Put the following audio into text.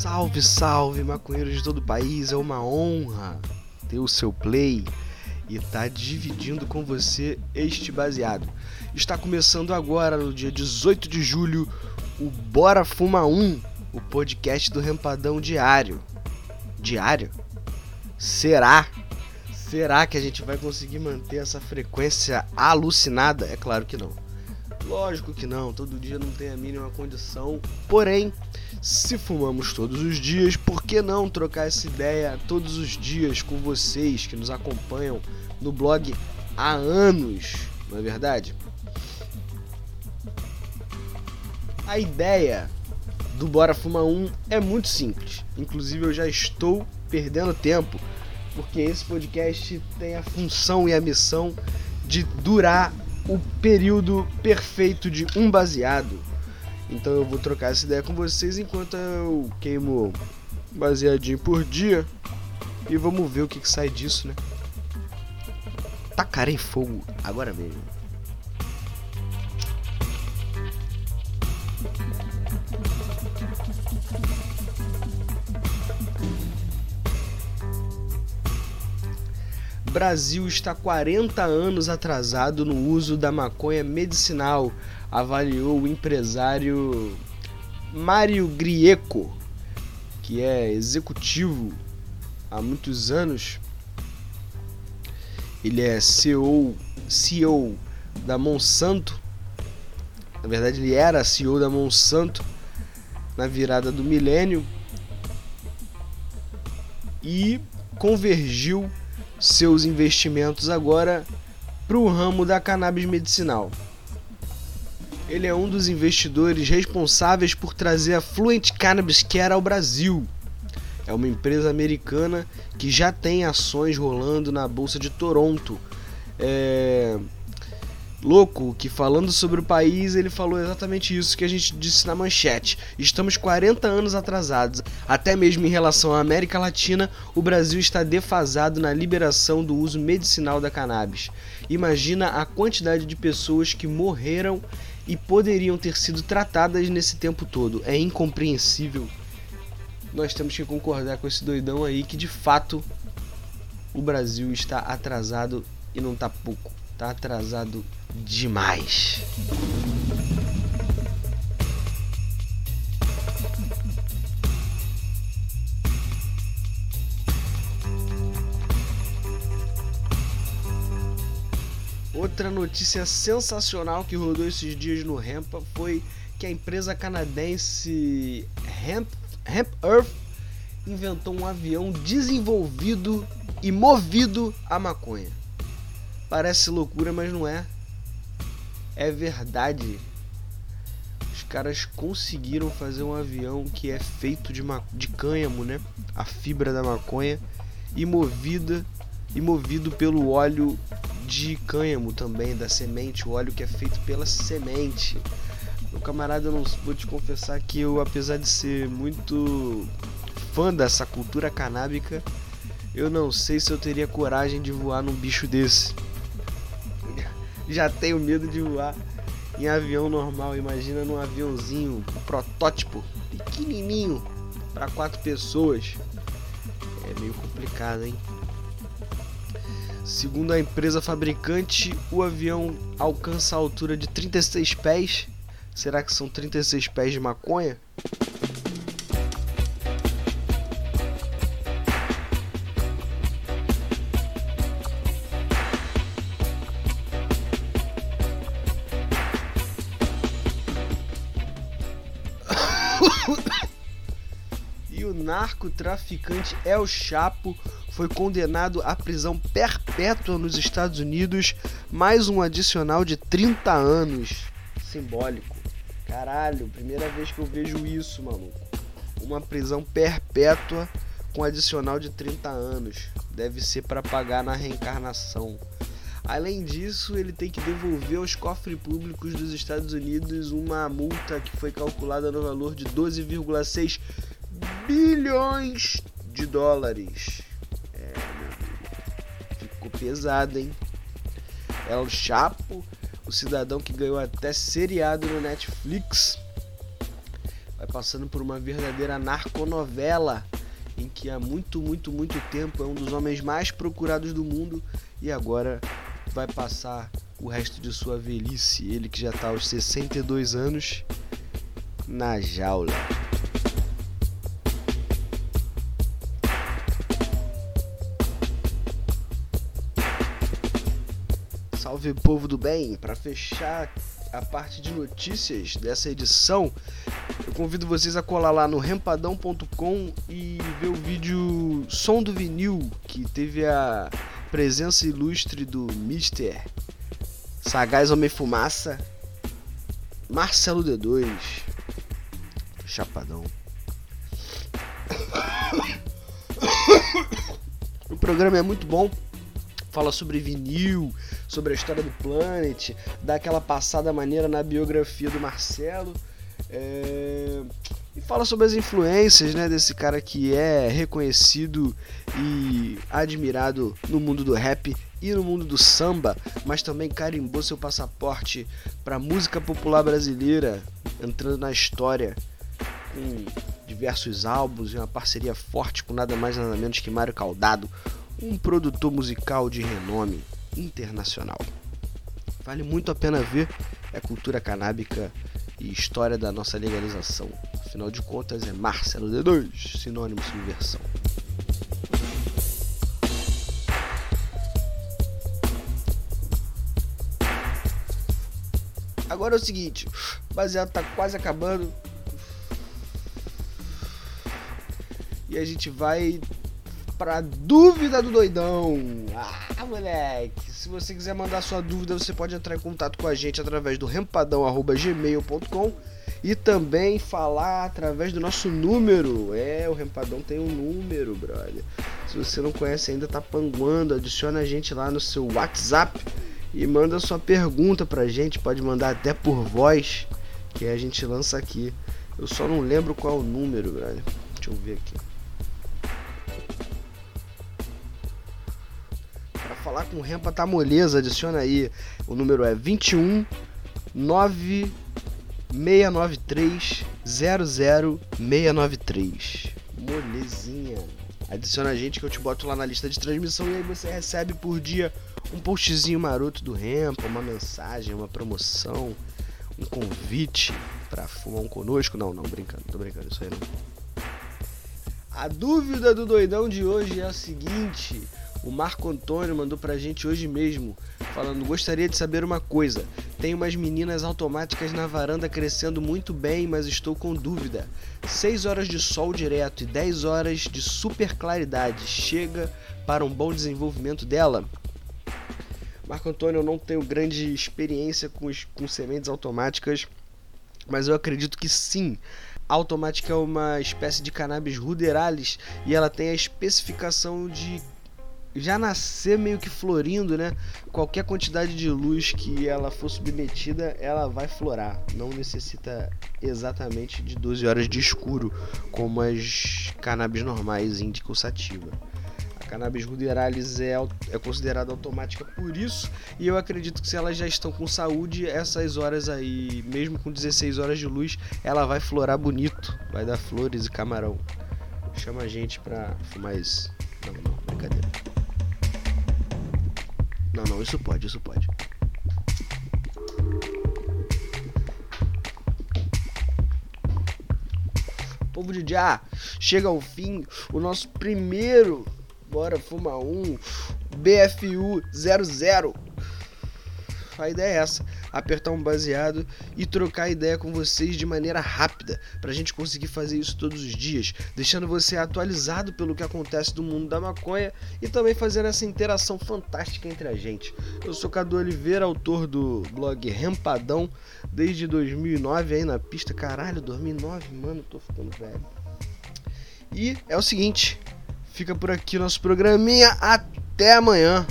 Salve, salve, maconheiros de todo o país. É uma honra ter o seu play e estar tá dividindo com você este baseado. Está começando agora, no dia 18 de julho, o Bora Fuma 1, o podcast do Rempadão Diário. Diário? Será? Será que a gente vai conseguir manter essa frequência alucinada? É claro que não. Lógico que não, todo dia não tem a mínima condição. Porém, se fumamos todos os dias, por que não trocar essa ideia todos os dias com vocês que nos acompanham no blog há anos, não é verdade? A ideia do Bora Fumar 1 é muito simples. Inclusive eu já estou perdendo tempo, porque esse podcast tem a função e a missão de durar o período perfeito de um baseado. Então eu vou trocar essa ideia com vocês enquanto eu queimo baseadinho por dia. E vamos ver o que, que sai disso, né? Tacarei fogo agora mesmo. Brasil está 40 anos atrasado no uso da maconha medicinal, avaliou o empresário Mário Grieco, que é executivo há muitos anos. Ele é CEO, CEO da Monsanto. Na verdade, ele era CEO da Monsanto na virada do milênio e convergiu seus investimentos agora para o ramo da cannabis medicinal. Ele é um dos investidores responsáveis por trazer a Fluent Cannabis Care ao Brasil. É uma empresa americana que já tem ações rolando na Bolsa de Toronto. É louco que falando sobre o país, ele falou exatamente isso que a gente disse na manchete. Estamos 40 anos atrasados. Até mesmo em relação à América Latina, o Brasil está defasado na liberação do uso medicinal da cannabis. Imagina a quantidade de pessoas que morreram e poderiam ter sido tratadas nesse tempo todo. É incompreensível. Nós temos que concordar com esse doidão aí que de fato o Brasil está atrasado e não tá pouco. Tá atrasado demais. Outra notícia sensacional que rodou esses dias no Rampa foi que a empresa canadense Ramp, Ramp Earth inventou um avião desenvolvido e movido a maconha. Parece loucura, mas não é. É verdade. Os caras conseguiram fazer um avião que é feito de, de cânhamo, né? A fibra da maconha e movida e movido pelo óleo de cânhamo também da semente, o óleo que é feito pela semente. Meu camarada, eu não vou te confessar que eu, apesar de ser muito fã dessa cultura canábica, eu não sei se eu teria coragem de voar num bicho desse já tenho medo de voar em avião normal. Imagina num aviãozinho, um protótipo, pequenininho, para quatro pessoas. É meio complicado, hein? Segundo a empresa fabricante, o avião alcança a altura de 36 pés. Será que são 36 pés de maconha? e o narcotraficante El Chapo foi condenado à prisão perpétua nos Estados Unidos, mais um adicional de 30 anos. Simbólico. Caralho, primeira vez que eu vejo isso, maluco. Uma prisão perpétua com adicional de 30 anos. Deve ser para pagar na reencarnação. Além disso, ele tem que devolver aos cofres públicos dos Estados Unidos uma multa que foi calculada no valor de 12,6 bilhões de dólares. Pesado, hein? É o Chapo, o cidadão que ganhou até seriado no Netflix, vai passando por uma verdadeira narconovela em que há muito, muito, muito tempo é um dos homens mais procurados do mundo e agora vai passar o resto de sua velhice, ele que já está aos 62 anos, na jaula. Salve povo do bem! Para fechar a parte de notícias dessa edição, eu convido vocês a colar lá no rempadão.com e ver o vídeo Som do Vinil, que teve a presença ilustre do Mister Sagaz Homem Fumaça, Marcelo D2, Chapadão. O programa é muito bom, fala sobre vinil, sobre a história do Planet, dá aquela passada maneira na biografia do Marcelo. É... E fala sobre as influências né, desse cara que é reconhecido e admirado no mundo do rap e no mundo do samba, mas também carimbou seu passaporte para música popular brasileira, entrando na história com diversos álbuns e uma parceria forte com nada mais nada menos que Mário Caldado, um produtor musical de renome internacional. Vale muito a pena ver, é cultura canábica e história da nossa legalização. Afinal de contas, é Marcelo D2, sinônimo de subversão. Agora é o seguinte, o baseado tá quase acabando. E a gente vai pra dúvida do doidão. Ah, moleque. Se você quiser mandar sua dúvida, você pode entrar em contato com a gente através do rempadão@gmail.com e também falar através do nosso número. É, o Rempadão tem um número, brother. Se você não conhece ainda, tá panguando, adiciona a gente lá no seu WhatsApp e manda sua pergunta pra gente, pode mandar até por voz, que a gente lança aqui. Eu só não lembro qual é o número, brother. Deixa eu ver aqui. Falar com o Rempa tá moleza, adiciona aí. O número é 21 9693 00693. Molezinha. Adiciona a gente que eu te boto lá na lista de transmissão e aí você recebe por dia um postzinho maroto do Rempa, uma mensagem, uma promoção, um convite para fumar um conosco. Não, não, brincando, tô brincando, isso aí não. A dúvida do doidão de hoje é a seguinte: o Marco Antônio mandou pra gente hoje mesmo, falando: Gostaria de saber uma coisa. Tem umas meninas automáticas na varanda crescendo muito bem, mas estou com dúvida. 6 horas de sol direto e 10 horas de super claridade chega para um bom desenvolvimento dela? Marco Antônio, eu não tenho grande experiência com, com sementes automáticas, mas eu acredito que sim. A automática é uma espécie de cannabis ruderalis e ela tem a especificação de já nascer meio que florindo, né? Qualquer quantidade de luz que ela for submetida, ela vai florar. Não necessita exatamente de 12 horas de escuro, como as cannabis normais indicam sativa. A cannabis ruderalis é, é considerada automática por isso, e eu acredito que se elas já estão com saúde, essas horas aí, mesmo com 16 horas de luz, ela vai florar bonito, vai dar flores e camarão. Chama a gente pra fumar isso. Não, não, brincadeira. Não, não, isso pode, isso pode. Povo de Já, chega ao fim o nosso primeiro Bora Fuma 1 BFU 00 a ideia é essa: apertar um baseado e trocar ideia com vocês de maneira rápida, para a gente conseguir fazer isso todos os dias, deixando você atualizado pelo que acontece do mundo da maconha e também fazendo essa interação fantástica entre a gente. Eu sou Cadu Oliveira, autor do blog Rempadão, desde 2009 aí na pista. Caralho, 2009, mano, tô ficando velho. E é o seguinte, fica por aqui nosso programinha. Até amanhã.